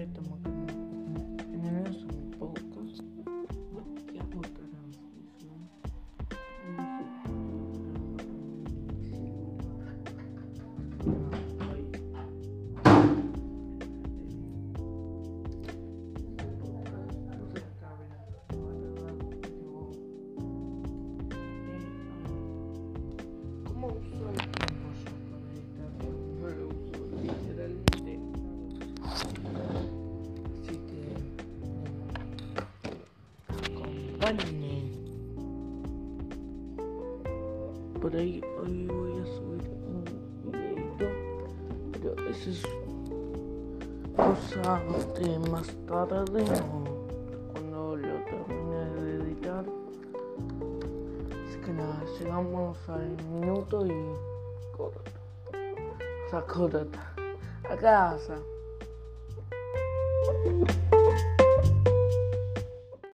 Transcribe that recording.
ると思って Por ahí hoy voy a subir un videito, pero eso es cosa de más tarde o cuando lo termine de editar. Así que nada, llegamos al minuto y corto. O sea, corta. A casa.